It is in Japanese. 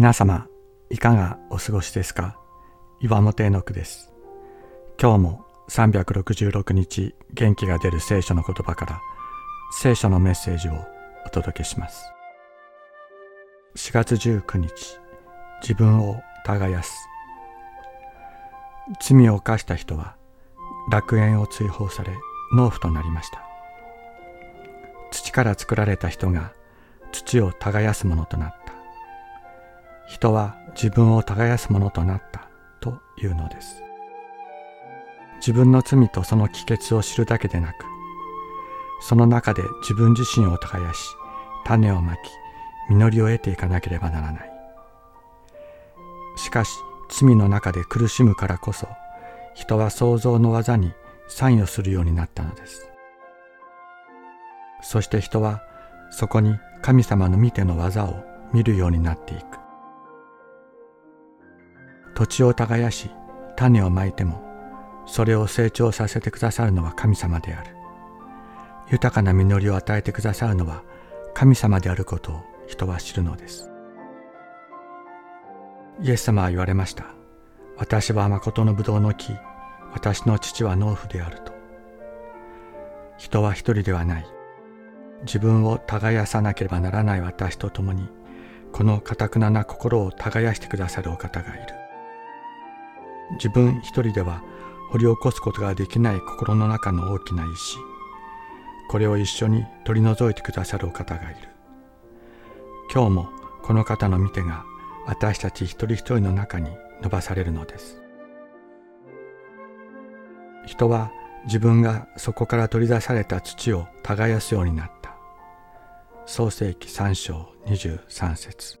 皆様、いかがお過ごしですか？岩本絵の句です。今日も366日元気が出る聖書の言葉から聖書のメッセージをお届けします。4月19日、自分を耕す。罪を犯した人は楽園を追放され農夫となりました。土から作られた人が土を耕すものとなった。人は自分を耕すものとなったというのです。自分の罪とその帰結を知るだけでなく、その中で自分自身を耕し、種をまき、実りを得ていかなければならない。しかし、罪の中で苦しむからこそ、人は創造の技に参与するようになったのです。そして人はそこに神様の見ての技を見るようになっていく。土地を耕し種をまいてもそれを成長させてくださるのは神様である。豊かな実りを与えてくださるのは神様であることを人は知るのです。イエス様は言われました。私は誠のブドウの木、私の父は農夫であると。人は一人ではない。自分を耕さなければならない私と共に、この堅くなな心を耕してくださるお方がいる。自分一人では掘り起こすことができない心の中の大きな石、これを一緒に取り除いてくださるお方がいる。今日もこの方の見てが私たち一人一人の中に伸ばされるのです。人は自分がそこから取り出された土を耕すようになった。創世紀3章23節